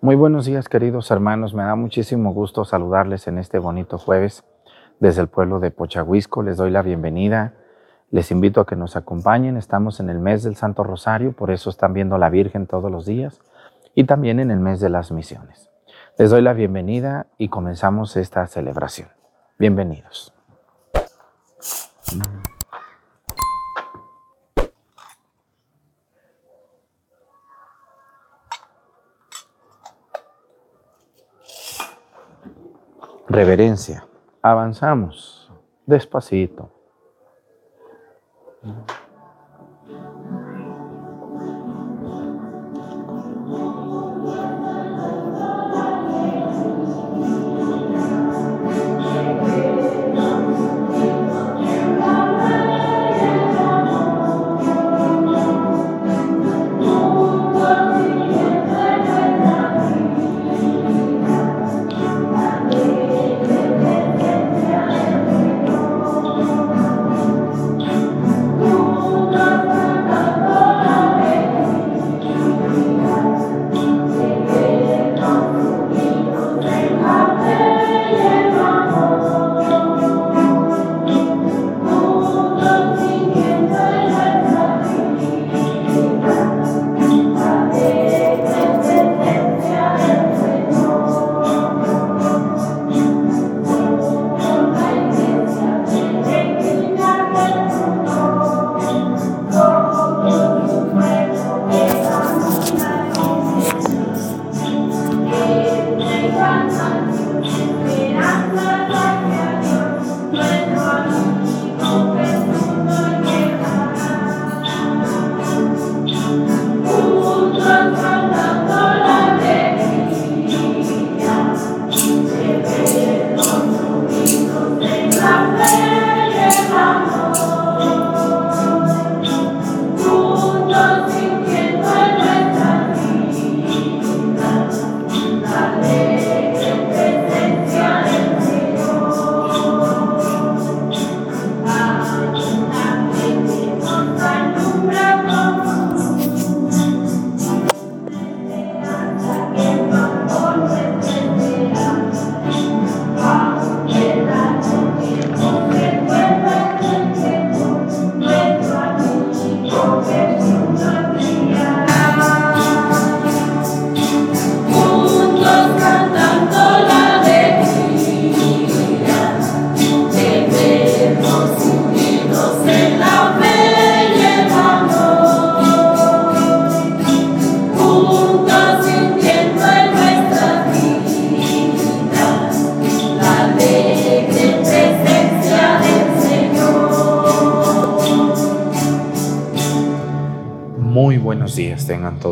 Muy buenos días queridos hermanos, me da muchísimo gusto saludarles en este bonito jueves desde el pueblo de Pochahuisco. Les doy la bienvenida, les invito a que nos acompañen, estamos en el mes del Santo Rosario, por eso están viendo a la Virgen todos los días y también en el mes de las misiones. Les doy la bienvenida y comenzamos esta celebración. Bienvenidos. Reverencia. Avanzamos despacito.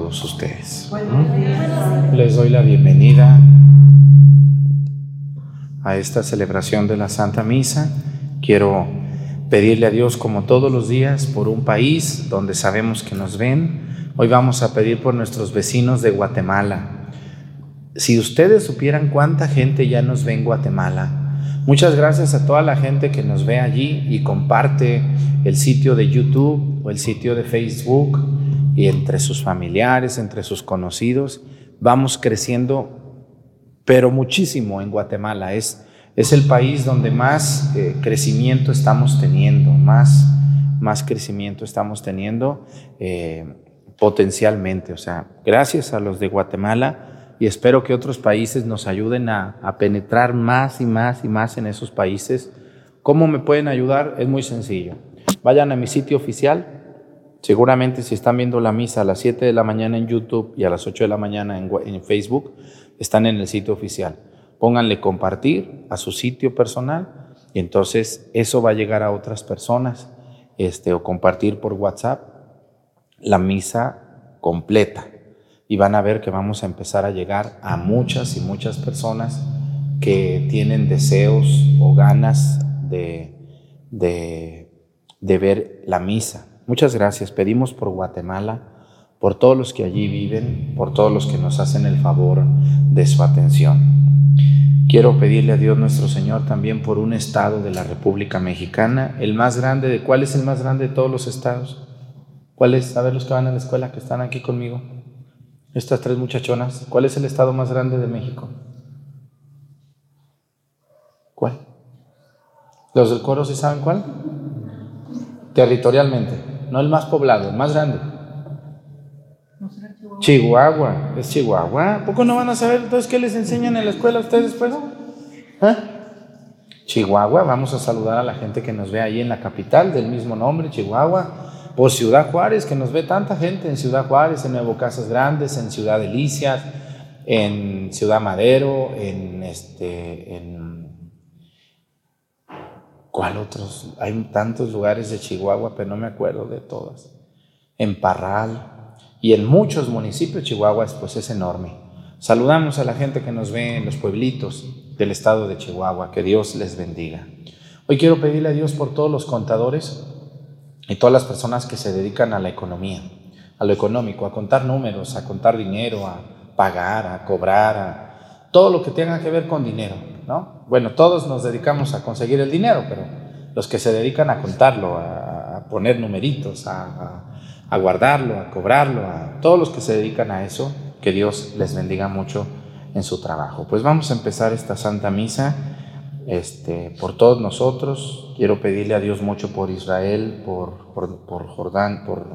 Todos ustedes. Les doy la bienvenida a esta celebración de la Santa Misa. Quiero pedirle a Dios como todos los días por un país donde sabemos que nos ven. Hoy vamos a pedir por nuestros vecinos de Guatemala. Si ustedes supieran cuánta gente ya nos ve en Guatemala, muchas gracias a toda la gente que nos ve allí y comparte el sitio de YouTube o el sitio de Facebook y entre sus familiares, entre sus conocidos. Vamos creciendo, pero muchísimo en Guatemala. Es, es el país donde más eh, crecimiento estamos teniendo, más, más crecimiento estamos teniendo eh, potencialmente. O sea, gracias a los de Guatemala y espero que otros países nos ayuden a, a penetrar más y más y más en esos países. ¿Cómo me pueden ayudar? Es muy sencillo. Vayan a mi sitio oficial, Seguramente si están viendo la misa a las 7 de la mañana en YouTube y a las 8 de la mañana en, Facebook, están en el sitio oficial. Pónganle compartir a su sitio personal y entonces eso va a llegar a otras personas este, o compartir por WhatsApp la misa completa. Y van a ver que vamos a empezar a llegar a muchas y muchas personas que tienen deseos o ganas de, de, de ver la misa. Muchas gracias. Pedimos por Guatemala, por todos los que allí viven, por todos los que nos hacen el favor de su atención. Quiero pedirle a Dios nuestro Señor también por un estado de la República Mexicana, el más grande de cuál es el más grande de todos los estados. ¿Cuál es? A ver los que van a la escuela que están aquí conmigo. Estas tres muchachonas, ¿cuál es el estado más grande de México? ¿Cuál? ¿Los del coro sí saben cuál? Territorialmente, no el más poblado, el más grande. Chihuahua, es Chihuahua. ¿Poco no van a saber entonces qué les enseñan en la escuela a ustedes después? ¿Ah? Chihuahua, vamos a saludar a la gente que nos ve ahí en la capital del mismo nombre, Chihuahua. Por Ciudad Juárez, que nos ve tanta gente en Ciudad Juárez, en Nuevo Casas Grandes, en Ciudad Delicias, en Ciudad Madero, en este, en ¿cuál otros? Hay tantos lugares de Chihuahua, pero no me acuerdo de todas. En Parral y en muchos municipios Chihuahua pues es enorme. Saludamos a la gente que nos ve en los pueblitos del estado de Chihuahua, que Dios les bendiga. Hoy quiero pedirle a Dios por todos los contadores y todas las personas que se dedican a la economía, a lo económico, a contar números, a contar dinero, a pagar, a cobrar, a todo lo que tenga que ver con dinero, ¿no? Bueno, todos nos dedicamos a conseguir el dinero, pero los que se dedican a contarlo, a, poner numeritos, a, guardarlo, a cobrarlo, a todos los que se dedican a eso, que Dios les bendiga mucho en su trabajo. Pues vamos a empezar esta Santa Misa este, por todos nosotros. Quiero pedirle a Dios mucho por Israel, por, por, Jordán, por,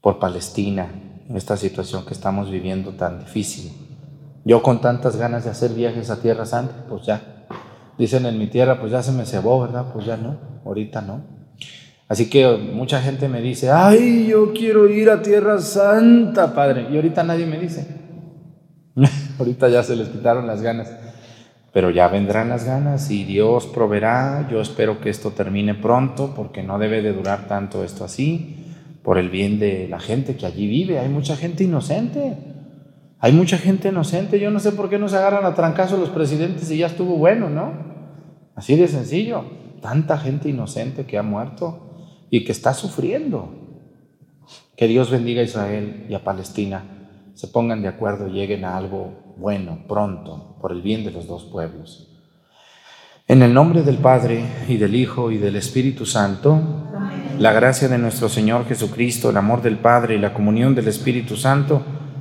por Palestina, en esta situación que estamos viviendo tan difícil. Yo con tantas ganas de hacer viajes a Tierra Santa, pues ya, dicen en mi tierra, pues ya se me cebó, ¿verdad? Pues ya no, ahorita no. Así que mucha gente me dice, ay, yo quiero ir a Tierra Santa, Padre. Y ahorita nadie me dice. ahorita ya se les quitaron las ganas pero ya vendrán las ganas y Dios proveerá. Yo espero que esto termine pronto porque no debe de durar tanto esto así, por el bien de la gente que allí vive. Hay mucha gente inocente. Hay mucha gente inocente. Yo no sé por qué no se agarran a trancazo los presidentes y ya estuvo bueno, ¿no? Así de sencillo. Tanta gente inocente que ha muerto y que está sufriendo. Que Dios bendiga a Israel y a Palestina. Se pongan de acuerdo y lleguen a algo bueno pronto por el bien de los dos pueblos. En el nombre del Padre y del Hijo y del Espíritu Santo, la gracia de nuestro Señor Jesucristo, el amor del Padre y la comunión del Espíritu Santo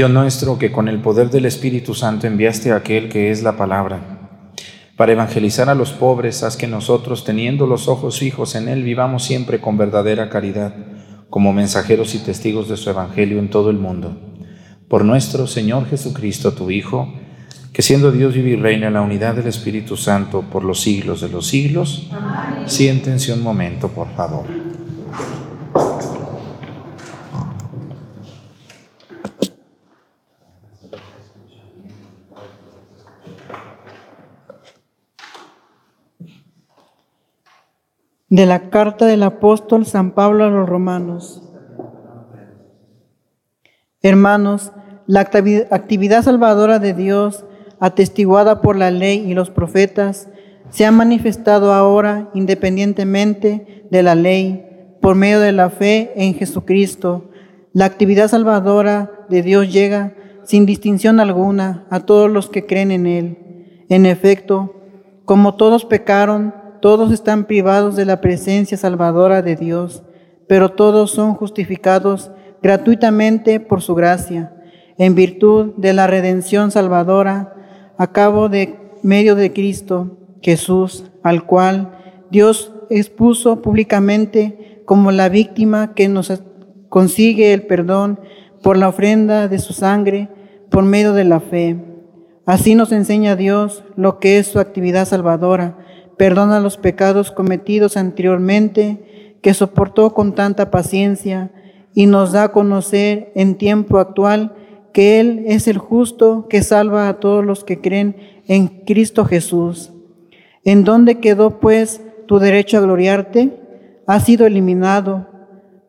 Dios nuestro, que con el poder del Espíritu Santo enviaste a aquel que es la palabra, para evangelizar a los pobres, haz que nosotros, teniendo los ojos fijos en Él, vivamos siempre con verdadera caridad, como mensajeros y testigos de su Evangelio en todo el mundo. Por nuestro Señor Jesucristo, tu Hijo, que siendo Dios vive y reina en la unidad del Espíritu Santo por los siglos de los siglos, siéntense un momento, por favor. De la carta del apóstol San Pablo a los romanos. Hermanos, la actividad salvadora de Dios atestiguada por la ley y los profetas, se ha manifestado ahora independientemente de la ley, por medio de la fe en Jesucristo. La actividad salvadora de Dios llega sin distinción alguna a todos los que creen en Él. En efecto, como todos pecaron, todos están privados de la presencia salvadora de Dios, pero todos son justificados gratuitamente por su gracia, en virtud de la redención salvadora a cabo de medio de Cristo Jesús, al cual Dios expuso públicamente como la víctima que nos consigue el perdón por la ofrenda de su sangre por medio de la fe. Así nos enseña Dios lo que es su actividad salvadora, perdona los pecados cometidos anteriormente, que soportó con tanta paciencia y nos da a conocer en tiempo actual que Él es el justo que salva a todos los que creen en Cristo Jesús. ¿En dónde quedó pues tu derecho a gloriarte? Ha sido eliminado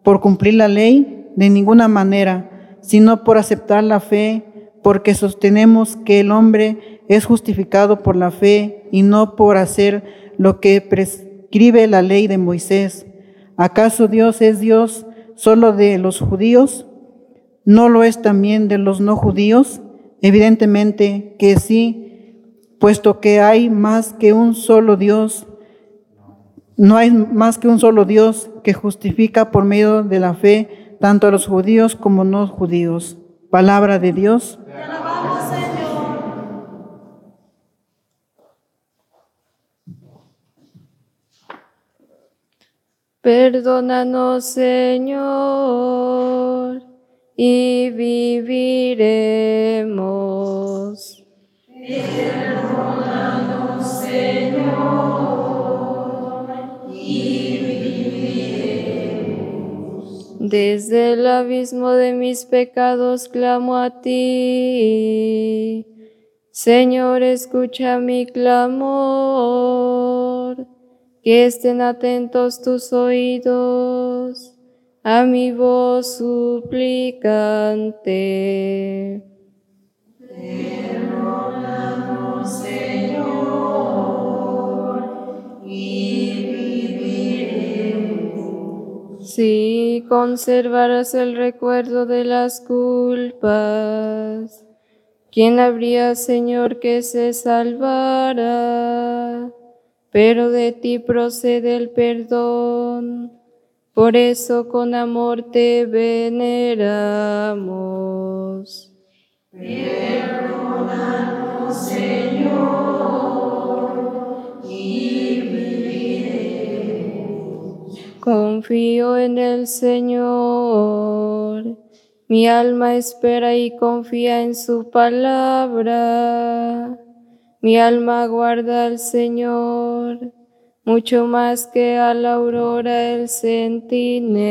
por cumplir la ley de ninguna manera, sino por aceptar la fe, porque sostenemos que el hombre es justificado por la fe y no por hacer lo que prescribe la ley de Moisés. ¿Acaso Dios es Dios solo de los judíos? ¿No lo es también de los no judíos? Evidentemente que sí, puesto que hay más que un solo Dios, no hay más que un solo Dios que justifica por medio de la fe tanto a los judíos como no judíos. Palabra de Dios. Perdónanos, Señor, y viviremos. Perdónanos, Señor, y viviremos. Desde el abismo de mis pecados clamo a ti. Señor, escucha mi clamor que estén atentos tus oídos a mi voz suplicante. Perdónanos, Señor, y viviremos. Si conservarás el recuerdo de las culpas, ¿quién habría, Señor, que se salvara? Pero de ti procede el perdón. Por eso con amor te veneramos. Perdónanos, Señor, y viviremos. Confío en el Señor. Mi alma espera y confía en su palabra. Mi alma guarda al Señor, mucho más que a la aurora el centinela.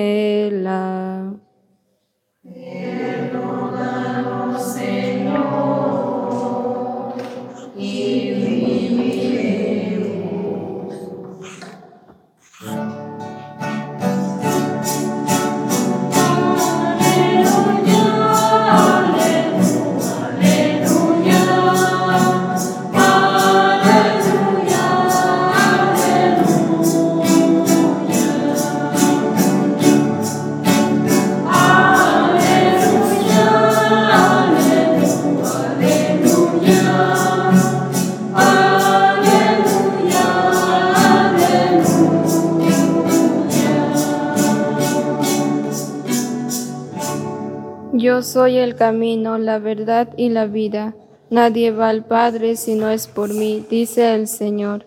Yo soy el camino, la verdad y la vida. Nadie va al Padre si no es por mí, dice el Señor.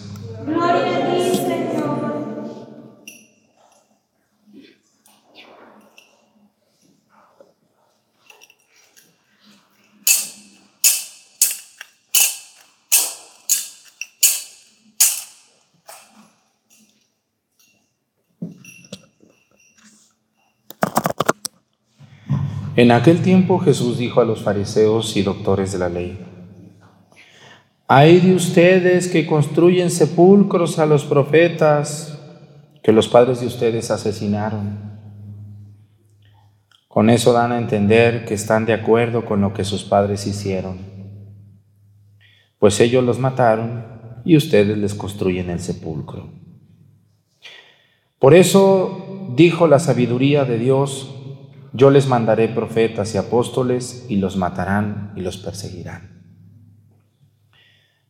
En aquel tiempo Jesús dijo a los fariseos y doctores de la ley, hay de ustedes que construyen sepulcros a los profetas que los padres de ustedes asesinaron. Con eso dan a entender que están de acuerdo con lo que sus padres hicieron, pues ellos los mataron y ustedes les construyen el sepulcro. Por eso dijo la sabiduría de Dios, yo les mandaré profetas y apóstoles y los matarán y los perseguirán,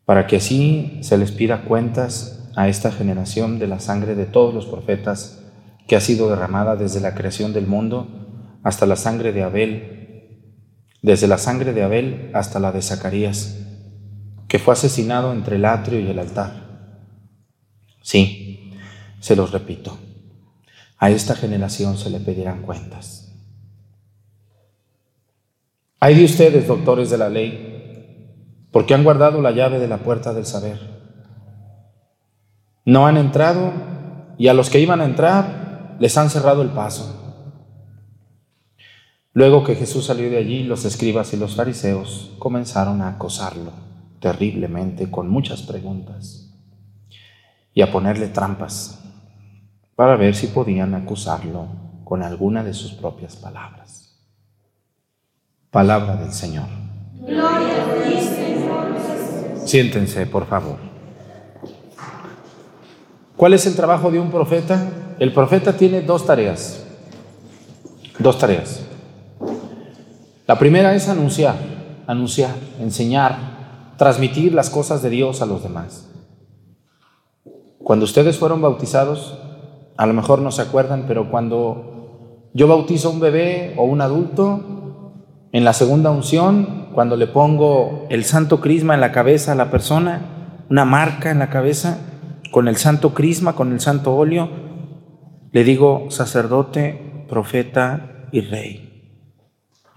para que así se les pida cuentas a esta generación de la sangre de todos los profetas que ha sido derramada desde la creación del mundo hasta la sangre de Abel, desde la sangre de Abel hasta la de Zacarías, que fue asesinado entre el atrio y el altar. Sí, se los repito, a esta generación se le pedirán cuentas. Hay de ustedes, doctores de la ley, porque han guardado la llave de la puerta del saber. No han entrado y a los que iban a entrar les han cerrado el paso. Luego que Jesús salió de allí, los escribas y los fariseos comenzaron a acosarlo terriblemente con muchas preguntas y a ponerle trampas para ver si podían acusarlo con alguna de sus propias palabras. Palabra del Señor. Gloria a ti, Señor. Siéntense, por favor. ¿Cuál es el trabajo de un profeta? El profeta tiene dos tareas. Dos tareas. La primera es anunciar, anunciar, enseñar, transmitir las cosas de Dios a los demás. Cuando ustedes fueron bautizados, a lo mejor no se acuerdan, pero cuando yo bautizo a un bebé o un adulto, en la segunda unción, cuando le pongo el santo crisma en la cabeza a la persona, una marca en la cabeza, con el santo crisma, con el santo óleo, le digo sacerdote, profeta y rey.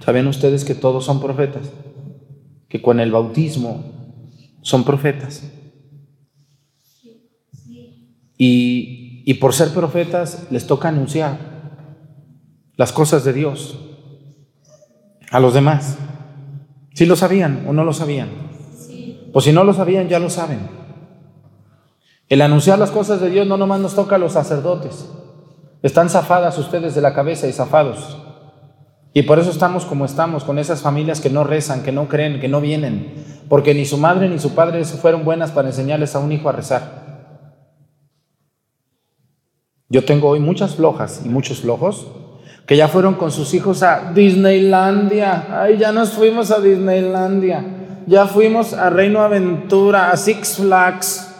¿Saben ustedes que todos son profetas? Que con el bautismo son profetas. Y, y por ser profetas les toca anunciar las cosas de Dios a los demás. Si lo sabían o no lo sabían. O si no lo sabían, ya lo saben. El anunciar las cosas de Dios no nomás nos toca a los sacerdotes. Están zafadas ustedes de la cabeza y zafados. Y por eso estamos como estamos, con esas familias que no rezan, que no creen, que no vienen. Porque ni su madre ni su padre fueron buenas para enseñarles a un hijo a rezar. Yo tengo hoy muchas flojas y muchos flojos que ya fueron con sus hijos a Disneylandia. Ay, ya nos fuimos a Disneylandia. Ya fuimos a Reino Aventura, a Six Flags.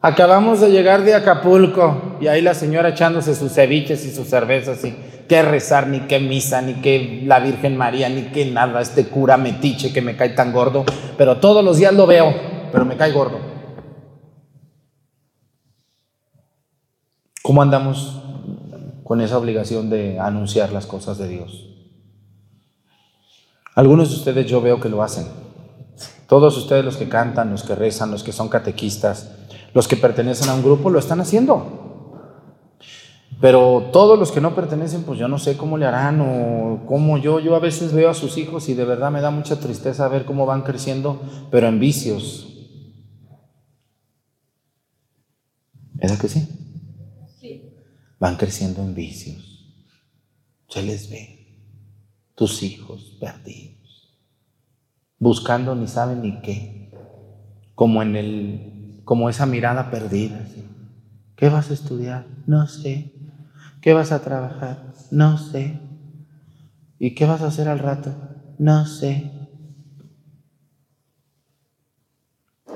Acabamos de llegar de Acapulco y ahí la señora echándose sus ceviches y sus cervezas y qué rezar, ni qué misa, ni qué la Virgen María, ni qué nada, este cura metiche que me cae tan gordo, pero todos los días lo veo, pero me cae gordo. ¿Cómo andamos con esa obligación de anunciar las cosas de Dios. Algunos de ustedes yo veo que lo hacen. Todos ustedes los que cantan, los que rezan, los que son catequistas, los que pertenecen a un grupo, lo están haciendo. Pero todos los que no pertenecen, pues yo no sé cómo le harán o cómo yo, yo a veces veo a sus hijos y de verdad me da mucha tristeza ver cómo van creciendo, pero en vicios. ¿Es que sí? Van creciendo en vicios. Se les ve, tus hijos perdidos, buscando ni saben ni qué, como en el, como esa mirada perdida. ¿Qué vas a estudiar? No sé. ¿Qué vas a trabajar? No sé. ¿Y qué vas a hacer al rato? No sé.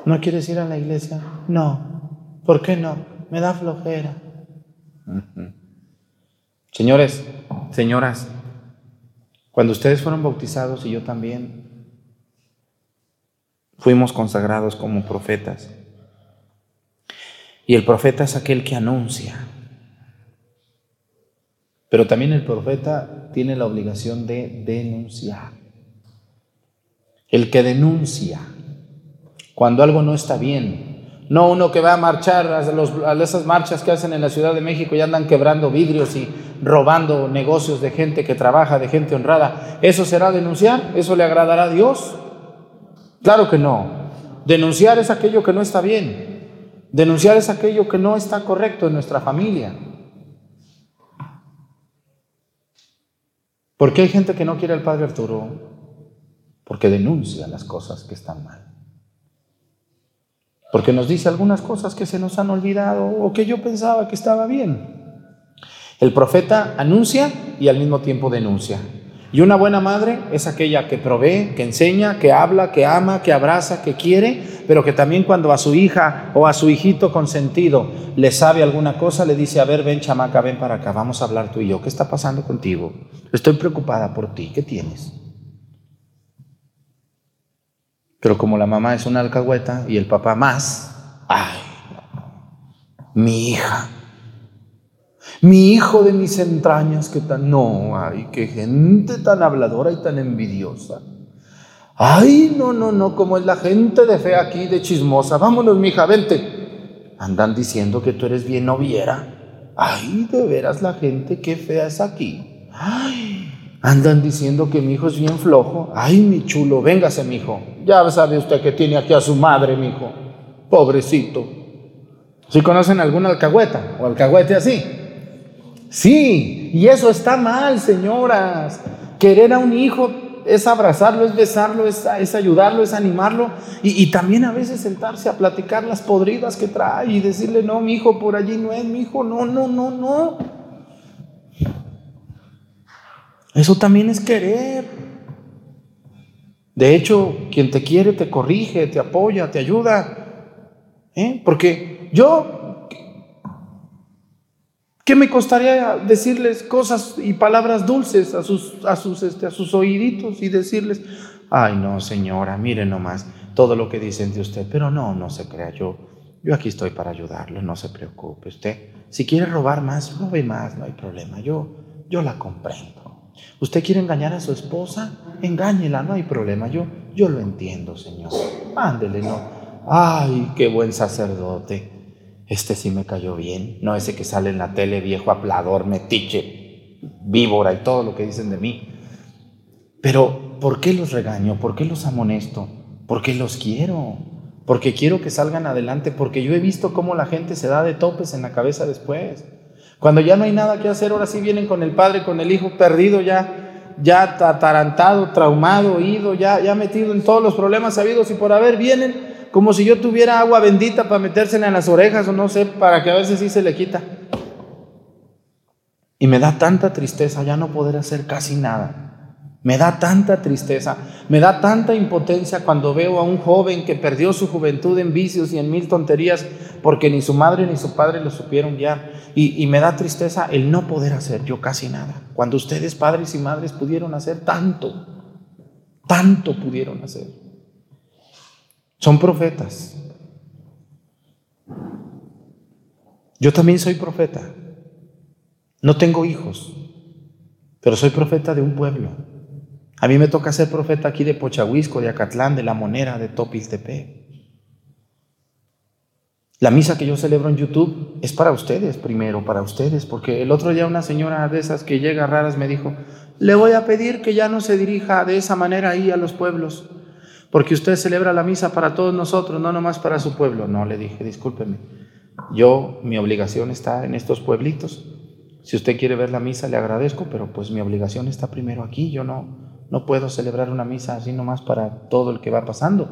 ¿No quieres ir a la iglesia? No. ¿Por qué no? Me da flojera. Señores, señoras, cuando ustedes fueron bautizados y yo también, fuimos consagrados como profetas. Y el profeta es aquel que anuncia. Pero también el profeta tiene la obligación de denunciar. El que denuncia cuando algo no está bien, No uno que va a marchar a, a esas marchas que hacen en la Ciudad de México y andan quebrando vidrios y robando negocios de gente que trabaja, de gente honrada. ¿Eso será denunciar? ¿Eso le agradará a Dios? Claro que no. Denunciar es aquello que no está bien. Denunciar es aquello que no está correcto en nuestra familia. ¿Por qué hay gente que no quiere al Padre Arturo? Porque denuncia las cosas que están mal. Porque nos dice algunas cosas que se nos han olvidado o que yo pensaba que estaba bien. El profeta anuncia y al mismo tiempo denuncia. Y una buena madre es aquella que provee, que enseña, que habla, que ama, que abraza, que quiere, pero que también cuando a su hija o a su hijito consentido le sabe alguna cosa, le dice, a ver, ven chamaca, ven para acá, vamos a hablar tú y yo. ¿Qué está pasando contigo? Estoy preocupada por ti. ¿Qué tienes? Pero como la mamá es una alcahueta y el papá más, ay, mi hija mi hijo de mis entrañas, que tan... No, ay, qué gente tan habladora y tan envidiosa. Ay, no, no, no, como es la gente de fe aquí, de chismosa. Vámonos, mija, vente. Andan diciendo que tú eres bien noviera. Ay, de veras la gente, qué fea es aquí. Ay, andan diciendo que mi hijo es bien flojo. Ay, mi chulo, véngase, mi hijo. Ya sabe usted que tiene aquí a su madre, mi hijo. Pobrecito. ¿Sí conocen alguna alcahueta o alcahuete así? Sí, y eso está mal, señoras. Querer a un hijo es abrazarlo, es besarlo, es, ayudarlo, es animarlo y, también a veces sentarse a platicar las podridas que trae y decirle, no, mi hijo por allí no es mi hijo, no, no, no, no. Eso también es querer. De hecho, quien te quiere te corrige, te apoya, te ayuda. ¿eh? Porque yo ¿Qué me costaría decirles cosas y palabras dulces a sus, a sus, este, a sus oíditos y decirles, ay no señora, mire nomás todo lo que dicen de usted, pero no, no se crea yo, yo aquí estoy para ayudarle, no se preocupe usted. Si quiere robar más, robe más, no hay problema, yo, yo la comprendo. ¿Usted quiere engañar a su esposa? Engáñela, no hay problema, yo, yo lo entiendo, Señor. Ándele, no. Ay, qué buen sacerdote este sí me cayó bien, no ese que sale en la tele, viejo aplador, metiche, víbora y todo lo que dicen de mí. Pero, ¿por qué los regaño? ¿Por qué los amonesto? Porque los quiero, porque quiero que salgan adelante, porque yo he visto cómo la gente se da de topes en la cabeza después. Cuando ya no hay nada que hacer, ahora sí vienen con el padre, con el hijo perdido ya, ya atarantado, traumado, ido, ya, ya metido en todos los problemas habidos y por haber, vienen como si yo tuviera agua bendita para metérsela en las orejas o no sé, para que a veces sí se le quita. Y me da tanta tristeza ya no poder hacer casi nada. Me da tanta tristeza, me da tanta impotencia cuando veo a un joven que perdió su juventud en vicios y en mil tonterías porque ni su madre ni su padre lo supieron guiar. Y, y me da tristeza el no poder hacer yo casi nada. Cuando ustedes, padres y madres, pudieron hacer tanto, tanto pudieron hacer. Son profetas. Yo también soy profeta. No tengo hijos, pero soy profeta de un pueblo. A mí me toca ser profeta aquí de Pochahuisco, de Acatlán, de La Monera, de Topiltepec. La misa que yo celebro en YouTube es para ustedes primero, para ustedes, porque el otro día una señora de esas que llega raras me dijo, le voy a pedir que ya no se dirija de esa manera ahí a los pueblos, porque usted celebra la misa para todos nosotros, no nomás para su pueblo. No, le dije, discúlpeme, yo, mi obligación está en estos pueblitos. Si usted quiere ver la misa, le agradezco, pero pues mi obligación está primero aquí. Yo no, no puedo celebrar una misa así nomás para todo el que va pasando.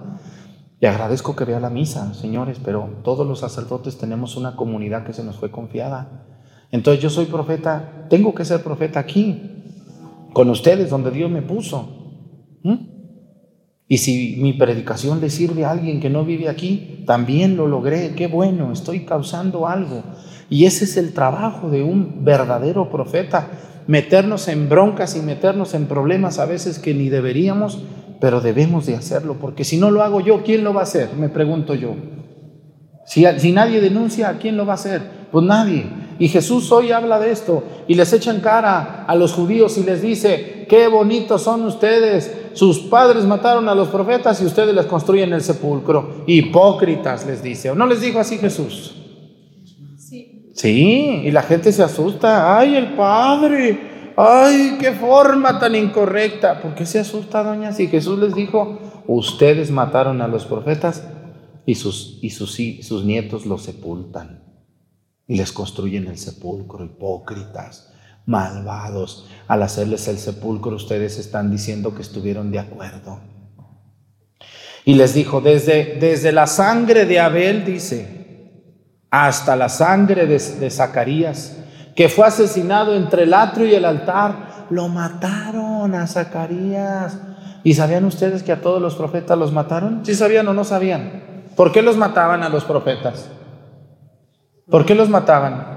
Le agradezco que vea la misa, señores, pero todos los sacerdotes tenemos una comunidad que se nos fue confiada. Entonces yo soy profeta, tengo que ser profeta aquí, con ustedes, donde Dios me puso. Y si mi predicación le sirve a alguien que no vive aquí, también lo logré. Qué bueno, estoy causando algo. Y ese es el trabajo de un verdadero profeta, meternos en broncas y meternos en problemas a veces que ni deberíamos, pero debemos de hacerlo, porque si no lo hago yo, ¿quién lo va a hacer? Me pregunto yo. Si, si nadie denuncia, ¿a quién lo va a hacer? Pues nadie. Y Jesús hoy habla de esto y les echa en cara a los judíos y les dice, qué bonitos son ustedes, sus padres mataron a los profetas y ustedes les construyen el sepulcro. Hipócritas les dice. ¿O no les dijo así Jesús? Sí. Y la gente se asusta. Ay, el Padre. Ay, qué forma tan incorrecta. ¿Por qué se asusta, doña? Si Jesús les dijo, ustedes mataron a los profetas y sus, y sus, sus nietos los sepultan y les construyen el sepulcro, hipócritas, malvados. Al hacerles el sepulcro ustedes están diciendo que estuvieron de acuerdo. Y les dijo, desde, desde la sangre de Abel, dice, hasta la sangre de, Zacarías, que fue asesinado entre el atrio y el altar, lo mataron a Zacarías. ¿Y sabían ustedes que a todos los profetas los mataron? ¿Sí sabían o no sabían? ¿Por qué los mataban a los profetas? ¿Por qué los mataban?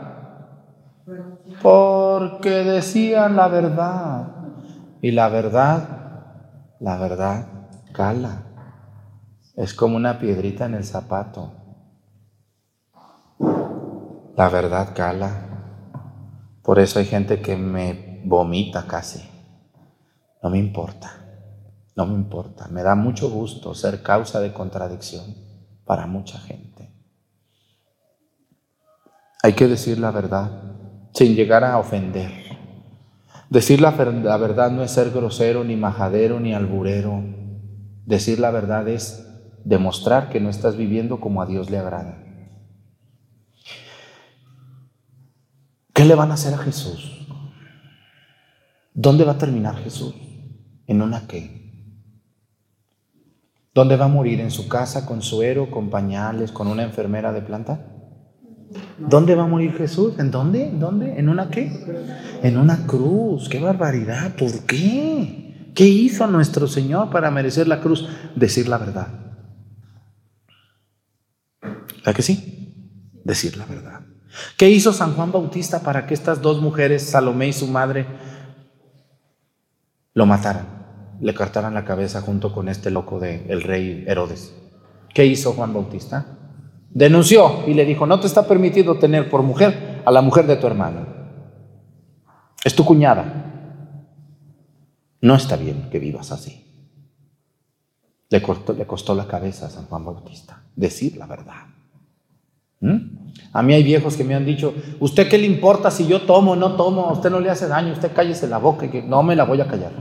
Porque decían la verdad. Y la verdad, la verdad cala. Es como una piedrita en el zapato. La verdad cala. Por eso hay gente que me vomita casi. No me importa. No me importa. Me da mucho gusto ser causa de contradicción para mucha gente. Hay que decir la verdad sin llegar a ofender. Decir la, verdad no es ser grosero, ni majadero, ni alburero. Decir la verdad es demostrar que no estás viviendo como a Dios le agrada. ¿Qué le van a hacer a Jesús? ¿Dónde va a terminar Jesús? ¿En una qué? ¿Dónde va a morir? ¿En su casa, con suero, con pañales, con una enfermera de planta? ¿Dónde va a morir Jesús? ¿En dónde? ¿Dónde? ¿En una qué? En una cruz. ¡Qué barbaridad! ¿Por qué? ¿Qué hizo nuestro Señor para merecer la cruz? Decir la verdad. ¿La que sí? Decir la verdad. ¿Qué hizo San Juan Bautista para que estas dos mujeres, Salomé y su madre, lo mataran? le cortaran la cabeza junto con este loco de el rey Herodes. ¿Qué hizo Juan Bautista? Denunció y le dijo, no te está permitido tener por mujer a la mujer de tu hermano. Es tu cuñada. No está bien que vivas así. Le, le costó la cabeza a San Juan Bautista decir la verdad. ¿Mm? A mí hay viejos que me han dicho, ¿usted qué le importa si yo tomo o no tomo? A usted no le hace daño, usted cállese la boca y que no me la voy a callar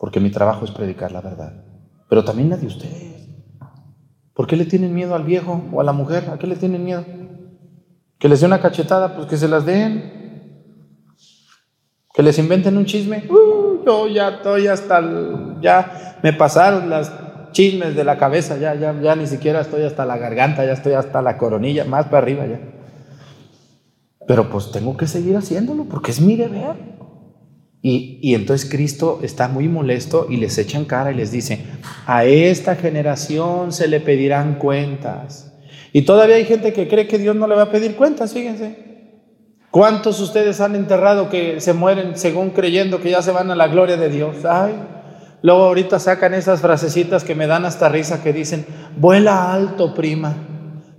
porque mi trabajo es predicar la verdad. Pero también la de ustedes. ¿Por qué le tienen miedo al viejo o a la mujer? ¿A qué le tienen miedo? Que les dé una cachetada, pues que se las den. Que les inventen un chisme. Uh, yo ya estoy hasta ya me pasaron las chismes de la cabeza, ya, ya, ya ni siquiera estoy hasta la garganta, ya estoy hasta la coronilla, más para arriba ya. Pero pues tengo que seguir haciéndolo porque es mi deber. Y, entonces Cristo está muy molesto y les echan cara y les dice, a esta generación se le pedirán cuentas. Y todavía hay gente que cree que Dios no le va a pedir cuentas, fíjense. ¿Cuántos ustedes han enterrado que se mueren según creyendo que ya se van a la gloria de Dios? Ay, luego ahorita sacan esas frasecitas que me dan hasta risa que dicen, vuela alto, prima,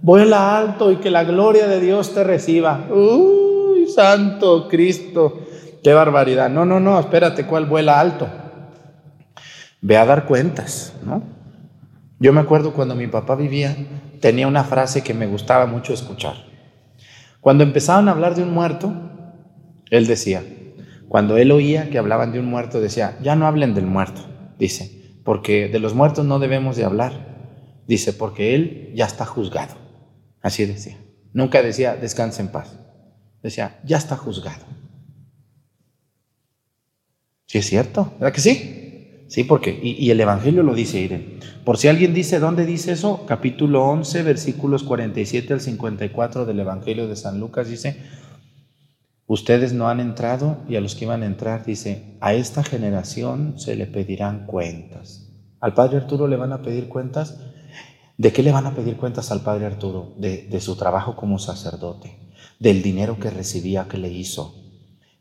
vuela alto y que la gloria de Dios te reciba. Uy, santo Cristo. Qué barbaridad. No, no, no, espérate, ¿cuál vuela alto? Ve a dar cuentas, ¿no? Yo me acuerdo cuando mi papá vivía, tenía una frase que me gustaba mucho escuchar. Cuando empezaban a hablar de un muerto, él decía, cuando él oía que hablaban de un muerto, decía, ya no hablen del muerto, dice, porque de los muertos no debemos de hablar. Dice, porque él ya está juzgado. Así decía. Nunca decía, descanse en paz. Decía, ya está juzgado. Sí, es cierto, ¿verdad que sí? Sí, porque, y, el Evangelio lo dice, Irene. Por si alguien dice, ¿dónde dice eso? Capítulo 11, versículos 47 al 54 del Evangelio de San Lucas dice, ustedes no han entrado y a los que iban a entrar dice, a esta generación se le pedirán cuentas. ¿Al Padre Arturo le van a pedir cuentas? ¿De qué le van a pedir cuentas al Padre Arturo? De, de su trabajo como sacerdote, del dinero que recibía que le hizo,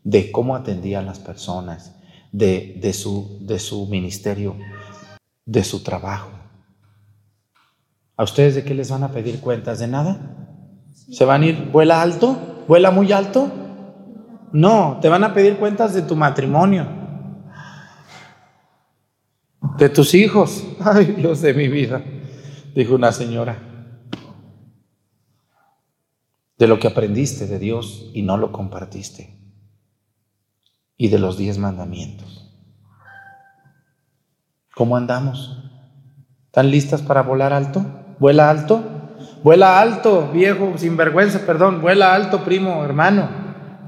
de cómo atendía a las personas de, su, de su ministerio, de su trabajo. ¿A ustedes de qué les van a pedir cuentas? ¿De nada? ¿Se van a ir? ¿Vuela alto? ¿Vuela muy alto? No, te van a pedir cuentas de tu matrimonio. de tus hijos. Ay, Dios de mi vida, dijo una señora. De lo que aprendiste de Dios y no lo compartiste. Y de los diez mandamientos. ¿Cómo andamos? ¿Están listas para volar alto? ¿Vuela alto? Vuela alto, viejo, sin vergüenza, perdón. Vuela alto, primo, hermano.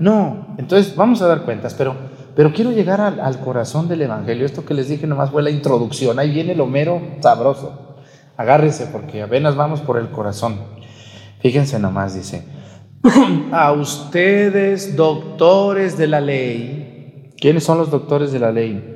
No. Entonces, vamos a dar cuentas, pero pero quiero llegar al, corazón del Evangelio. Esto que les dije nomás fue la introducción. Ahí viene el Homero sabroso. Agárrese porque apenas vamos por el corazón. Fíjense nomás, dice. A ustedes, doctores de la ley. ¿Quiénes son los doctores de la ley?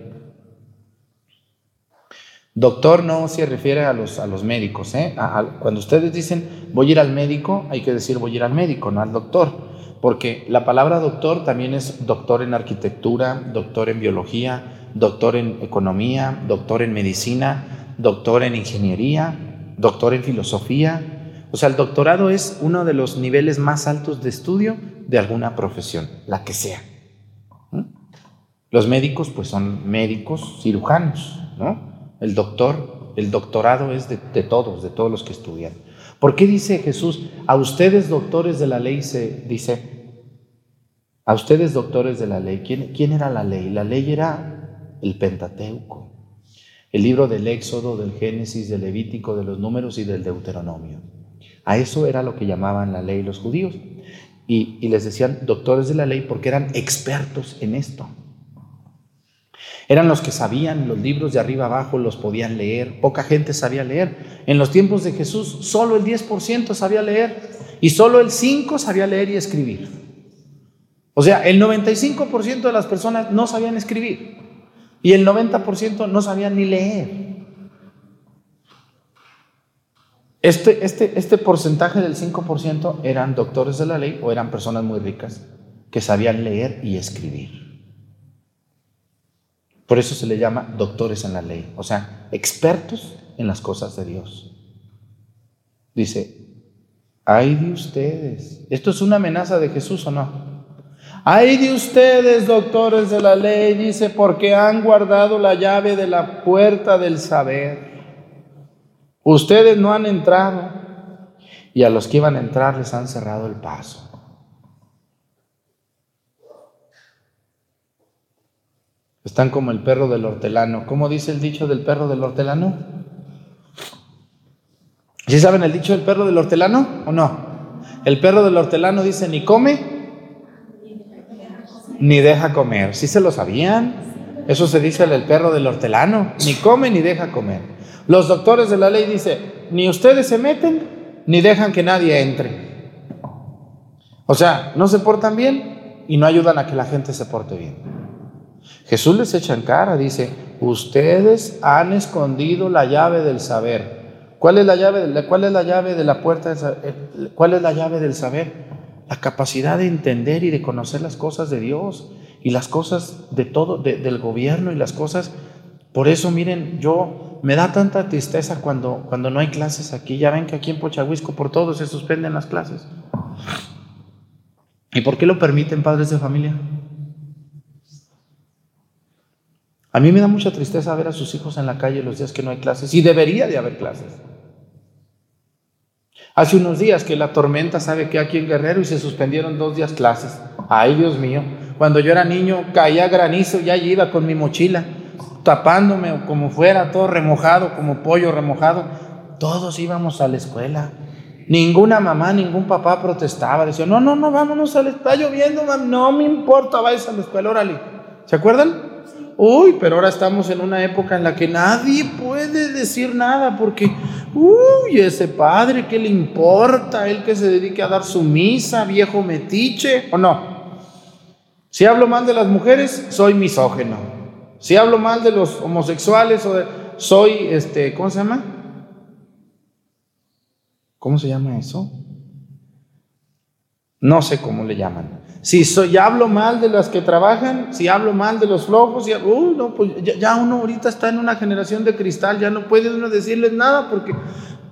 Doctor no se refiere a los, a los médicos. ¿eh? cuando ustedes dicen voy a ir al médico, hay que decir voy a ir al médico, no al doctor porque la palabra doctor también es doctor en arquitectura, doctor en biología, doctor en economía, doctor en medicina, doctor en ingeniería, doctor en filosofía. O sea, el doctorado es uno de los niveles más altos de estudio de alguna profesión, la que sea. Los médicos, pues son médicos cirujanos, ¿no? El doctor, el doctorado es de, de todos, de todos los que estudian. ¿Por qué dice Jesús, a ustedes doctores de la ley se dice, a ustedes doctores de la ley, ¿quién, era la ley? La ley era el Pentateuco, el libro del Éxodo, del Génesis, del Levítico, de los números y del Deuteronomio. A eso era lo que llamaban la ley los judíos. Y, y les decían doctores de la ley porque eran expertos en esto. Eran los que sabían los libros de arriba abajo, los podían leer. Poca gente sabía leer. En los tiempos de Jesús, solo el 10% sabía leer y solo el 5% sabía leer y escribir. O sea, el 95% de las personas no sabían escribir y el 90% no sabían ni leer. Este, este, este porcentaje del 5% eran doctores de la ley o eran personas muy ricas que sabían leer y escribir. Por eso se le llama doctores en la ley, o sea, expertos en las cosas de Dios. Dice, ay de ustedes, ¿esto es una amenaza de Jesús o no? Ay de ustedes, doctores de la ley, dice, porque han guardado la llave de la puerta del saber. Ustedes no han entrado y a los que iban a entrar les han cerrado el paso. Están como el perro del hortelano. ¿Cómo dice el dicho del perro del hortelano? ¿Sí saben el dicho del perro del hortelano o no? El perro del hortelano dice ni come ni deja comer. ¿Sí se lo sabían? Eso se dice el perro del hortelano. Ni come ni deja comer. Los doctores de la ley dicen, ni ustedes se meten ni dejan que nadie entre. O sea, no se portan bien y no ayudan a que la gente se porte bien. Jesús les echa en cara, dice, ustedes han escondido la llave del saber. ¿Cuál es la llave, de, cuál es la llave de la puerta? Eh, ¿Cuál es la llave del saber? La capacidad de entender y de conocer las cosas de Dios y las cosas de todo, del gobierno y las cosas. Por eso, miren, yo me da tanta tristeza cuando, cuando no hay clases aquí. Ya ven que aquí en Pochahuisco por todo se suspenden las clases. ¿Y por qué lo permiten padres de familia? A mí me da mucha tristeza ver a sus hijos en la calle los días que no hay clases y debería de haber clases. Hace unos días que la tormenta sabe que aquí en Guerrero y se suspendieron dos días clases. Ay, Dios mío. Cuando yo era niño caía granizo y allí iba con mi mochila, tapándome como fuera, todo remojado, como pollo remojado. Todos íbamos a la escuela. Ninguna mamá, ningún papá protestaba. Decía, no, no, no, vámonos a la. Está lloviendo, no me importa, vais a la escuela, órale. ¿Se acuerdan? Uy, pero ahora estamos en una época en la que nadie puede decir nada porque, uy, ese padre, ¿qué le importa? Él que se dedique a dar su misa, viejo metiche, ¿o no? Si hablo mal de las mujeres, soy misógeno. Si hablo mal de los homosexuales, o soy, este, ¿cómo se llama? ¿Cómo se llama eso? No sé cómo le llaman. Si soy, hablo mal de las que trabajan, si hablo mal de los flojos, ya, no, pues ya, ya uno ahorita está en una generación de cristal, ya no puede uno decirles nada porque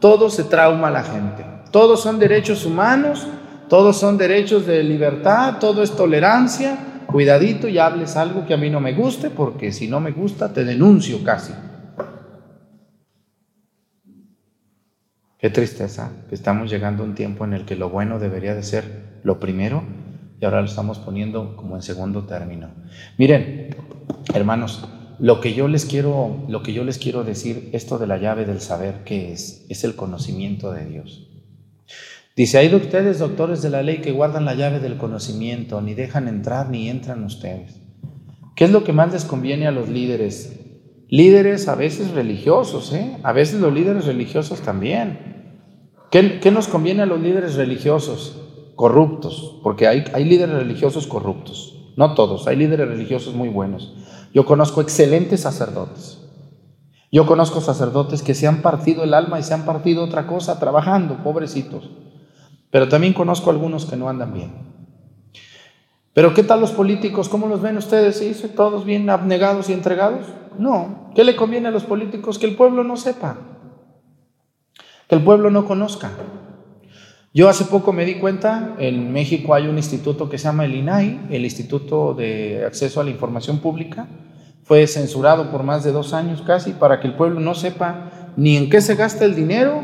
todo se trauma a la gente. Todos son derechos humanos, todos son derechos de libertad, todo es tolerancia. Cuidadito y hables algo que a mí no me guste, porque si no me gusta te denuncio casi. Qué tristeza que estamos llegando a un tiempo en el que lo bueno debería de ser lo primero y ahora lo estamos poniendo como en segundo término. Miren, hermanos, lo que yo les quiero, lo que yo les quiero decir, esto de la llave del saber, ¿qué es? Es el conocimiento de Dios. Dice, hay de ustedes, doctores de la ley, que guardan la llave del conocimiento, ni dejan entrar ni entran ustedes. ¿Qué es lo que más les conviene a los líderes? Líderes a veces religiosos, ¿eh? A veces los líderes religiosos también. ¿Qué, qué nos conviene a los líderes religiosos? Corruptos, porque hay, líderes religiosos corruptos. No todos, hay líderes religiosos muy buenos. Yo conozco excelentes sacerdotes. Yo conozco sacerdotes que se han partido el alma y se han partido otra cosa trabajando, pobrecitos. Pero también conozco algunos que no andan bien. Pero ¿qué tal los políticos? ¿Cómo los ven ustedes? ¿Sí? ¿Todos bien abnegados y entregados? No. ¿Qué le conviene a los políticos? Que el pueblo no sepa. Que el pueblo no conozca. Yo hace poco me di cuenta, en México hay un instituto que se llama el INAI, el Instituto de Acceso a la Información Pública. Fue censurado por más de dos años casi para que el pueblo no sepa ni en qué se gasta el dinero,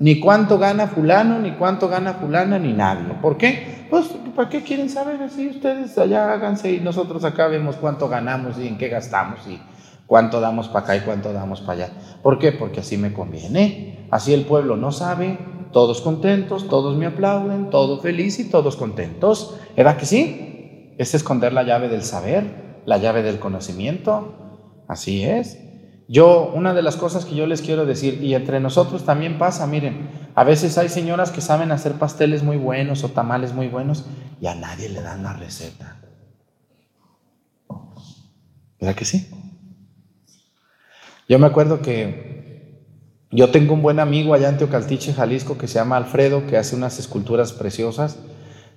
ni cuánto gana fulano, ni cuánto gana fulana, ni nadie. ¿Por qué? Pues, ¿para qué quieren saber así? Ustedes allá háganse y nosotros acá vemos cuánto ganamos y en qué gastamos y cuánto damos para acá y cuánto damos para allá. ¿Por qué? Porque así me conviene. Así el pueblo no sabe, todos contentos, todos me aplauden, todo feliz y todos contentos. ¿Era que sí? Es esconder la llave del saber, la llave del conocimiento. Así es. Yo, una de las cosas que yo les quiero decir, y entre nosotros también pasa, miren, a veces hay señoras que saben hacer pasteles muy buenos o tamales muy buenos y a nadie le dan la receta. ¿Verdad que sí? Yo me acuerdo que yo tengo un buen amigo allá en Teocaltiche, Jalisco, que se llama Alfredo, que hace unas esculturas preciosas.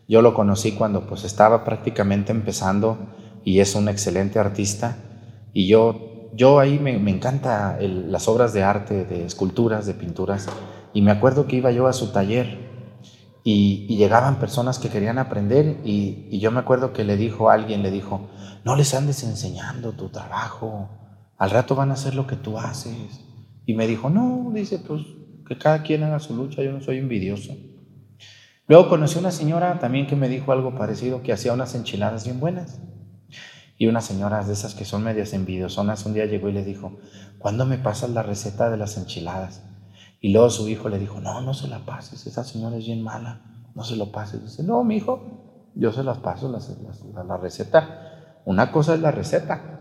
Yo lo conocí cuando pues estaba prácticamente empezando y es un excelente artista. Y yo yo ahí me, me encanta las obras de arte, de esculturas, de pinturas, y me acuerdo que iba yo a su taller y, llegaban personas que querían aprender y, y, yo me acuerdo que le dijo alguien, le dijo, no les andes enseñando tu trabajo, al rato van a hacer lo que tú haces. Y me dijo, no, dice, pues que cada quien haga su lucha, yo no soy envidioso. Luego conocí una señora también que me dijo algo parecido, que hacía unas enchiladas bien buenas. Y una señora de esas que son medias envidiosonas un día llegó y le dijo, ¿cuándo me pasas la receta de las enchiladas? Y luego su hijo le dijo, no, no se la pases, esa señora es bien mala, no se lo pases. Dice, no, mi hijo, yo se las paso, la, la receta. Una cosa es la receta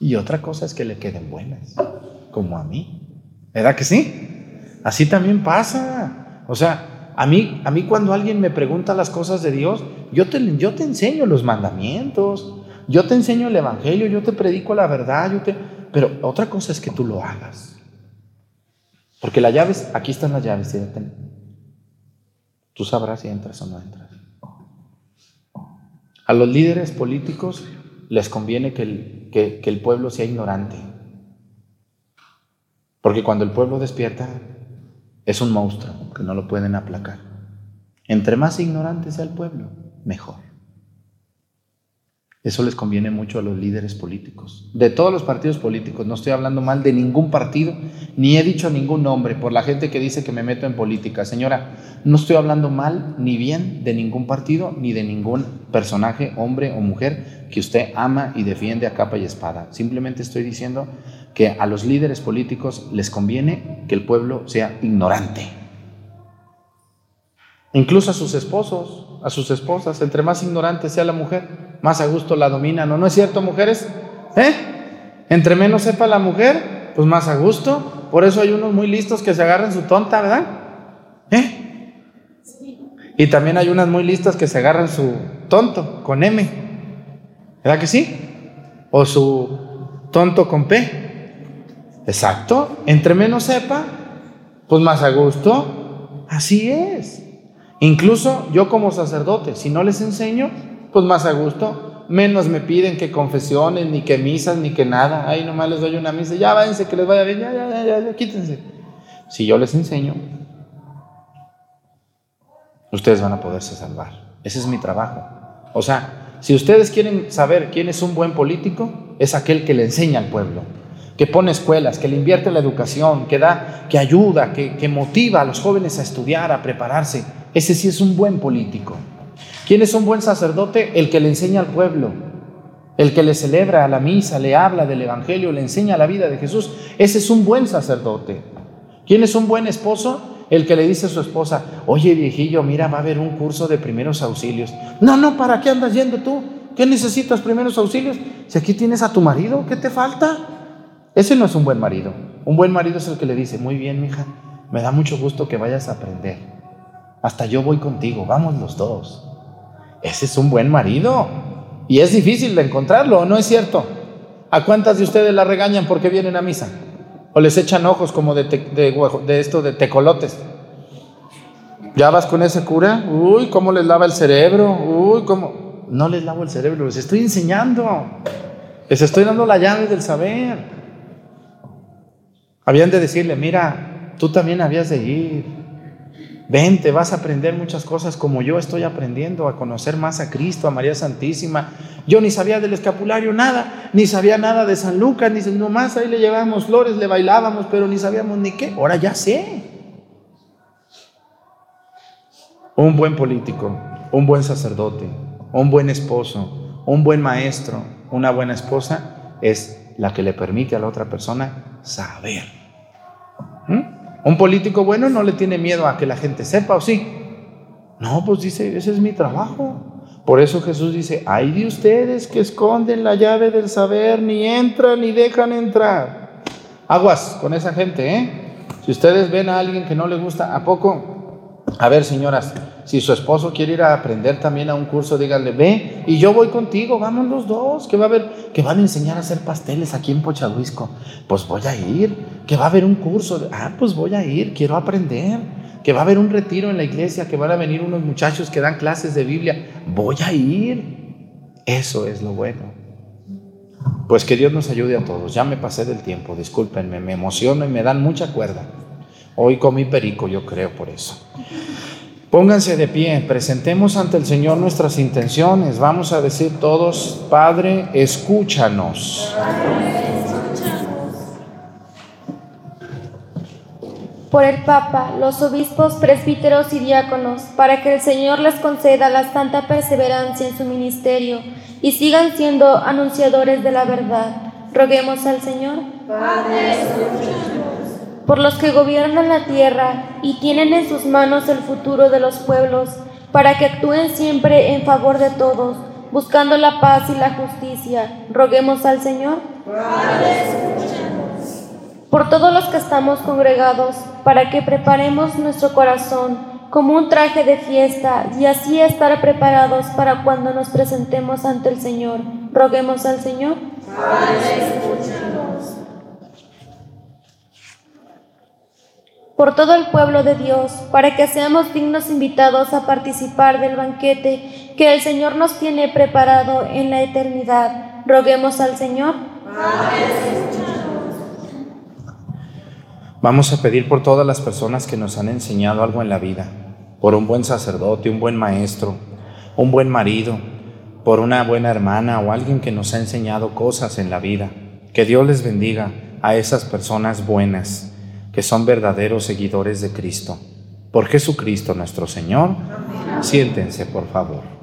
y otra cosa es que le queden buenas, como a mí. ¿Verdad que sí? Así también pasa. O sea, a mí, a mí cuando alguien me pregunta las cosas de Dios, yo te, yo te enseño los mandamientos, yo te enseño el Evangelio, yo te predico la verdad, yo te... pero otra cosa es que tú lo hagas. Porque las llaves, aquí están las llaves, Tú sabrás si entras o no entras. A los líderes políticos les conviene que el, que el pueblo sea ignorante. Porque cuando el pueblo despierta, es un monstruo que no lo pueden aplacar. Entre más ignorante sea el pueblo, mejor. Eso les conviene mucho a los líderes políticos, de todos los partidos políticos. No estoy hablando mal de ningún partido, ni he dicho ningún nombre por la gente que dice que me meto en política. Señora, no estoy hablando mal ni bien de ningún partido, ni de ningún personaje, hombre o mujer, que usted ama y defiende a capa y espada. Simplemente estoy diciendo que a los líderes políticos les conviene que el pueblo sea ignorante. Incluso a sus esposos, a sus esposas, entre más ignorante sea la mujer, más a gusto la dominan. ¿No, ¿No es cierto, mujeres? ¿Eh? Entre menos sepa la mujer, pues más a gusto. Por eso hay unos muy listos que se agarran su tonta, ¿verdad? ¿Eh? Y también hay unas muy listas que se agarran su tonto con M. ¿Verdad que sí? O su tonto con P. Exacto. Entre menos sepa, pues más a gusto. Así es. Incluso yo como sacerdote, si no les enseño, pues más a gusto. Menos me piden que confesiones, ni que misas, ni que nada. Ahí nomás les doy una misa, ya váyanse, que les vaya bien, ya, ya, ya, ya, quítense. Si yo les enseño, ustedes van a poderse salvar. Ese es mi trabajo. O sea, si ustedes quieren saber quién es un buen político, es aquel que le enseña al pueblo. que pone escuelas, que le invierte en la educación, que da, que ayuda, que, que motiva a los jóvenes a estudiar, a prepararse. Ese sí es un buen político. ¿Quién es un buen sacerdote? El que le enseña al pueblo, el que le celebra a la misa, le habla del Evangelio, le enseña la vida de Jesús. Ese es un buen sacerdote. ¿Quién es un buen esposo? El que le dice a su esposa, oye viejillo, mira, va a haber un curso de primeros auxilios. No, no, ¿para qué andas yendo tú? ¿Qué necesitas primeros auxilios? Si aquí tienes a tu marido, ¿qué te falta? Ese no es un buen marido. Un buen marido es el que le dice, muy bien, mija, me da mucho gusto que vayas a aprender. Hasta yo voy contigo, vamos los dos. Ese es un buen marido. Y es difícil de encontrarlo, ¿no es cierto? ¿A cuántas de ustedes la regañan porque vienen a misa? O les echan ojos como de, de, esto de tecolotes. Ya vas con ese cura, uy, cómo les lava el cerebro, uy, cómo. No les lavo el cerebro, les estoy enseñando, les estoy dando la llave del saber. Habían de decirle, mira, tú también habías de ir. Vente, vas a aprender muchas cosas como yo estoy aprendiendo, a conocer más a Cristo, a María Santísima. Yo ni sabía del escapulario nada, ni sabía nada de San Lucas, ni nomás ahí le llevábamos flores, le bailábamos, pero ni sabíamos ni qué. Ahora ya sé. Un buen político, un buen sacerdote, un buen esposo, un buen maestro, una buena esposa es la que le permite a la otra persona saber. ¿Mm? Un político bueno no le tiene miedo a que la gente sepa, ¿o sí? No, pues dice, ese es mi trabajo. Por eso Jesús dice, hay de ustedes que esconden la llave del saber, ni entran ni dejan entrar. Aguas con esa gente, ¿eh? Si ustedes ven a alguien que no le gusta, ¿a poco? A ver, señoras, si su esposo quiere ir a aprender también a un curso, díganle, ve, y yo voy contigo, vamos los dos, que va a haber, que van a enseñar a hacer pasteles aquí en Pochaluisco. Pues voy a ir, que va a haber un curso, ah, pues voy a ir, quiero aprender, que va a haber un retiro en la iglesia, que van a venir unos muchachos que dan clases de Biblia, voy a ir. Eso es lo bueno. Pues que Dios nos ayude a todos. Ya me pasé del tiempo, discúlpenme, me emociono y me dan mucha cuerda. Hoy comí perico, yo creo, por eso. Pónganse de pie, presentemos ante el Señor nuestras intenciones. Vamos a decir todos, Padre, escúchanos. Por el Papa, los obispos, presbíteros y diáconos, para que el Señor les conceda la santa perseverancia en su ministerio y sigan siendo anunciadores de la verdad. Roguemos al Señor. Padre, escúchanos por los que gobiernan la tierra y tienen en sus manos el futuro de los pueblos, para que actúen siempre en favor de todos, buscando la paz y la justicia. Roguemos al Señor. Por todos los que estamos congregados, para que preparemos nuestro corazón como un traje de fiesta y así estar preparados para cuando nos presentemos ante el Señor. Roguemos al Señor. Por todo el pueblo de Dios, para que seamos dignos invitados a participar del banquete que el Señor nos tiene preparado en la eternidad. Roguemos al Señor. Vamos a pedir por todas las personas que nos han enseñado algo en la vida, por un buen sacerdote, un buen maestro, un buen marido, por una buena hermana o alguien que nos ha enseñado cosas en la vida. Que Dios les bendiga a esas personas buenas que son verdaderos seguidores de Cristo. Por Jesucristo nuestro Señor. Siéntense, por favor.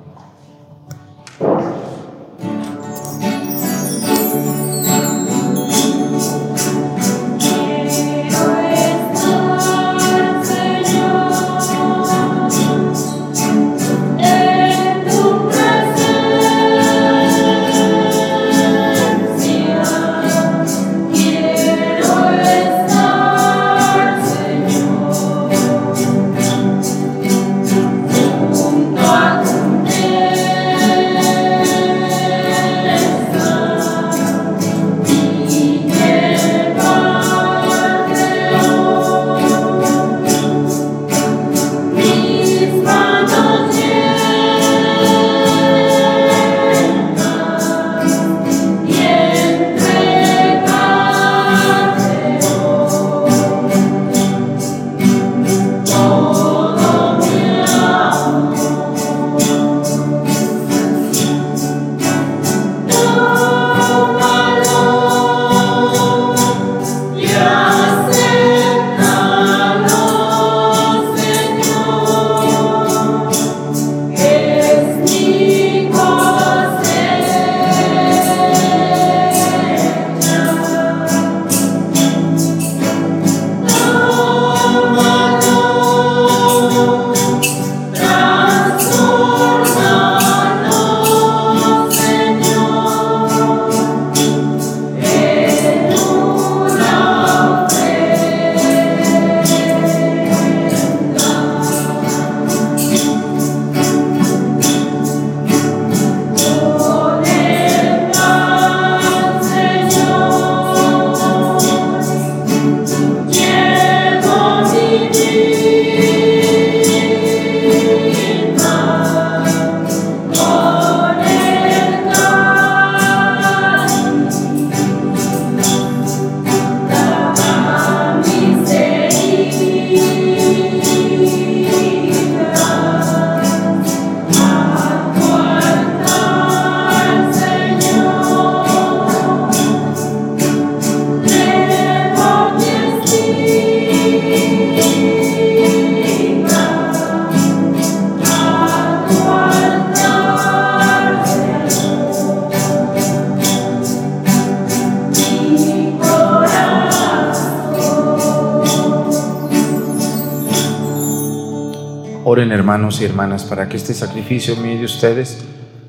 Oren hermanos y hermanas para que este sacrificio mío de ustedes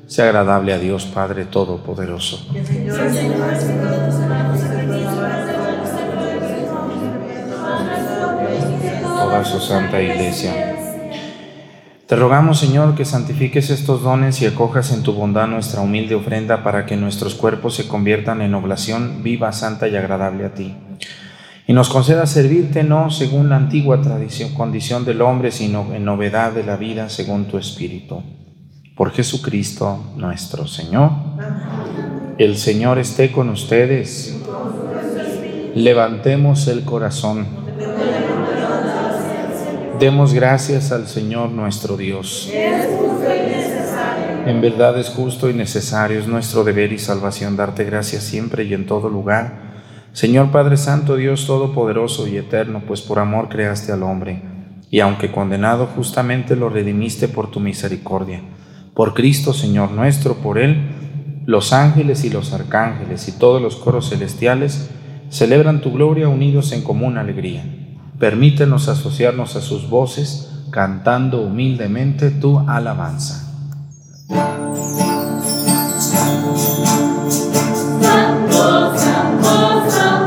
sea agradable a Dios Padre Todopoderoso. Toda su santa iglesia. Te rogamos, Señor, que santifiques estos dones y acojas en tu bondad nuestra humilde ofrenda para que nuestros cuerpos se conviertan en oblación viva, santa y agradable a ti. Y nos conceda servirte no según la antigua tradición, condición del hombre, sino en novedad de la vida según tu espíritu. Por Jesucristo nuestro Señor. El Señor esté con ustedes. Levantemos el corazón. Demos gracias al Señor nuestro Dios. En verdad es justo y necesario, es nuestro deber y salvación darte gracias siempre y en todo lugar. Señor Padre Santo, Dios Todopoderoso y Eterno, pues por amor creaste al hombre, y aunque condenado justamente lo redimiste por tu misericordia. Por Cristo, Señor nuestro, por Él, los ángeles y los arcángeles y todos los coros celestiales celebran tu gloria unidos en común alegría Permítenos asociarnos a sus voces cantando humildemente tu alabanza. Eres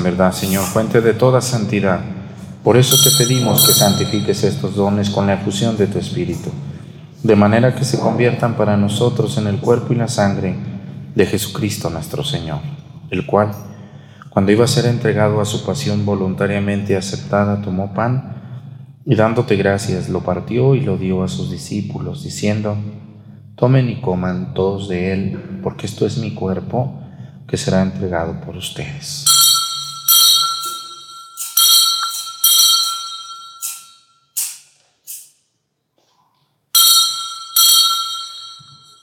en verdad, Señor, fuente de toda santidad. Por eso te pedimos que santifiques estos dones con la efusión de tu Espíritu, de manera que se conviertan para nosotros en el cuerpo y la sangre de Jesucristo nuestro Señor, el cual, cuando iba a ser entregado a su pasión voluntariamente aceptada, tomó pan y dándote gracias, lo partió y lo dio a sus discípulos, diciendo, tomen y coman todos de él, porque esto es mi cuerpo que será entregado por ustedes.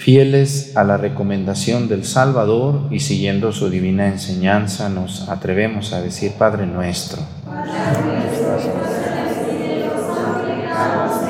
Fieles a la recomendación del Salvador y siguiendo su divina enseñanza, nos atrevemos a decir Padre nuestro. Líbranos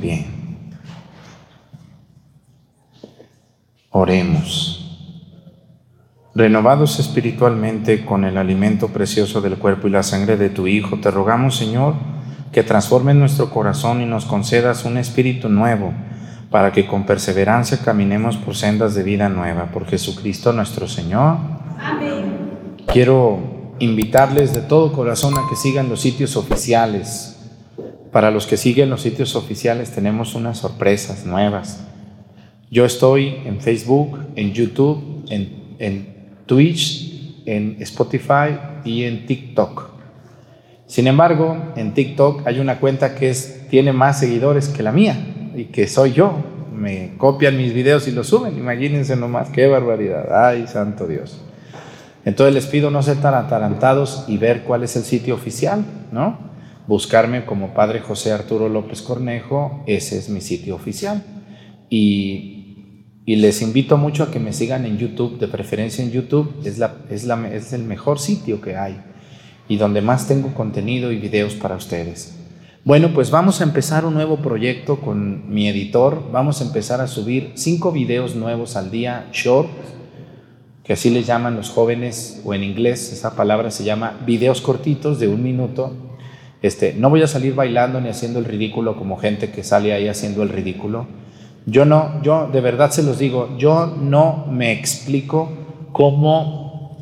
Pie. Oremos. Renovados espiritualmente con el alimento precioso del cuerpo y la sangre de tu Hijo, te rogamos, Señor, que transformes nuestro corazón y nos concedas un espíritu nuevo, para que con perseverancia caminemos por sendas de vida nueva. Por Jesucristo nuestro Señor. Amén. Quiero invitarles de todo corazón a que sigan los sitios oficiales. Para los que siguen los sitios oficiales tenemos unas sorpresas nuevas. Yo estoy en Facebook, en YouTube, en, en Twitch, en Spotify y en TikTok. Sin embargo, en TikTok hay una cuenta que es, tiene más seguidores que la mía y que soy yo. Me copian mis videos y los suben. Imagínense nomás, qué barbaridad. Ay, santo Dios. Entonces les pido no ser tan atarantados y ver cuál es el sitio oficial, ¿no? Buscarme como Padre José Arturo López Cornejo, ese es mi sitio oficial. Y y les invito mucho a que me sigan en YouTube, de preferencia en YouTube, es, la, es, la, es el mejor sitio que hay y donde más tengo contenido y videos para ustedes. Bueno, pues vamos a empezar un nuevo proyecto con mi editor. Vamos a empezar a subir cinco videos nuevos al día, short, que así les llaman los jóvenes, o en inglés esa palabra se llama videos cortitos de un minuto. Este, no voy a salir bailando ni haciendo el ridículo como gente que sale ahí haciendo el ridículo yo no, yo de verdad se los digo, yo no me explico cómo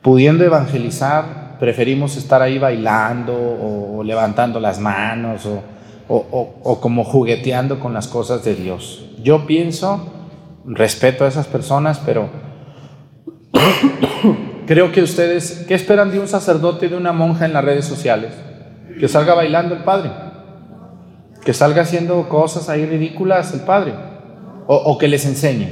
pudiendo evangelizar preferimos estar ahí bailando o, levantando las manos o, o, como jugueteando con las cosas de Dios. Yo pienso, respeto a esas personas, pero creo que ustedes, ¿qué esperan de un sacerdote y de una monja en las redes sociales? Que salga bailando el Padre que salga haciendo cosas ahí ridículas el padre o, que les enseñe.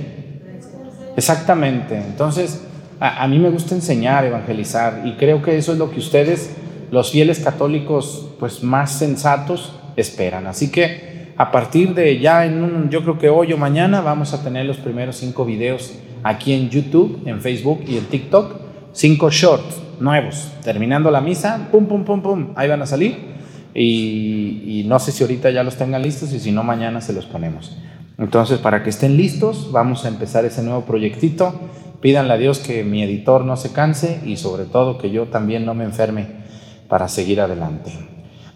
Exactamente. Entonces, a, mí me gusta enseñar, evangelizar y creo que eso es lo que ustedes, los fieles católicos, pues más sensatos, esperan. Así que a partir de ya en un, yo creo que hoy o mañana vamos a tener los primeros cinco videos aquí en YouTube, en Facebook y en TikTok. Cinco shorts nuevos. Terminando la misa, pum, pum, pum, pum, ahí van a salir y, no sé si ahorita ya los tengan listos y si no mañana se los ponemos. Entonces, para que estén listos, vamos a empezar ese nuevo proyectito. Pídanle a Dios que mi editor no se canse y sobre todo que yo también no me enferme para seguir adelante.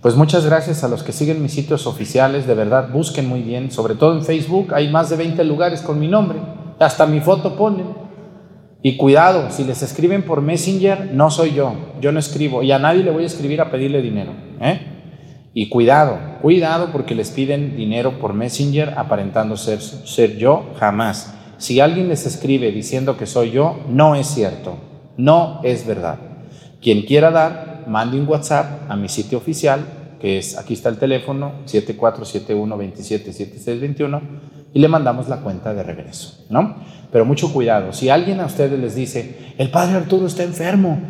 Pues muchas gracias a los que siguen mis sitios oficiales, de verdad, busquen muy bien, sobre todo en Facebook, hay más de 20 lugares con mi nombre, hasta mi foto ponen. Y cuidado, si les escriben por Messenger, no soy yo, yo no escribo y a nadie le voy a escribir a pedirle dinero. ¿eh? Y cuidado, cuidado porque les piden dinero por Messenger aparentando ser, ser yo, jamás. Si alguien les escribe diciendo que soy yo, no es cierto, no es verdad. Quien quiera dar, mande un WhatsApp a mi sitio oficial, que es, aquí está el teléfono, 7471-277621, y le mandamos la cuenta de regreso, ¿no? Pero mucho cuidado, si alguien a ustedes les dice, el padre Arturo está enfermo,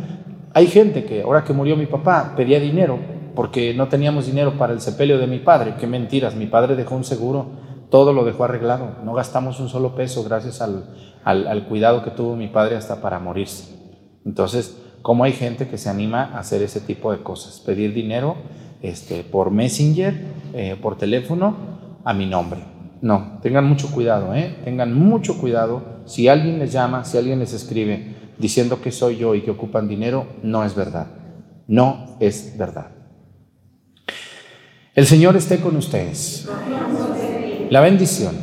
hay gente que, ahora que murió mi papá, pedía dinero, porque no teníamos dinero para el sepelio de mi padre. Qué mentiras, mi padre dejó un seguro, todo lo dejó arreglado, no gastamos un solo peso gracias al, cuidado que tuvo mi padre hasta para morirse. Entonces, ¿cómo hay gente que se anima a hacer ese tipo de cosas? Pedir dinero este, por Messenger, eh, por teléfono, a mi nombre. No, tengan mucho cuidado, ¿eh? tengan mucho cuidado. Si alguien les llama, si alguien les escribe diciendo que soy yo y que ocupan dinero, no es verdad. No es verdad. El Señor esté con ustedes. La bendición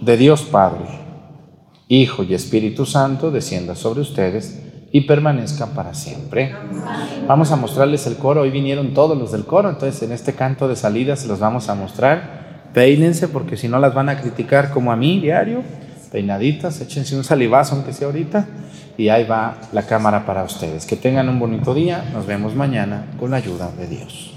de Dios Padre, Hijo y Espíritu Santo descienda sobre ustedes y permanezca para siempre. Vamos a mostrarles el coro. Hoy vinieron todos los del coro, entonces en este canto de salida se los vamos a mostrar. Peínense porque si no las van a criticar como a mí diario. Peinaditas, échense un salivazo aunque sea ahorita. Y ahí va la cámara para ustedes. Que tengan un bonito día. Nos vemos mañana con la ayuda de Dios.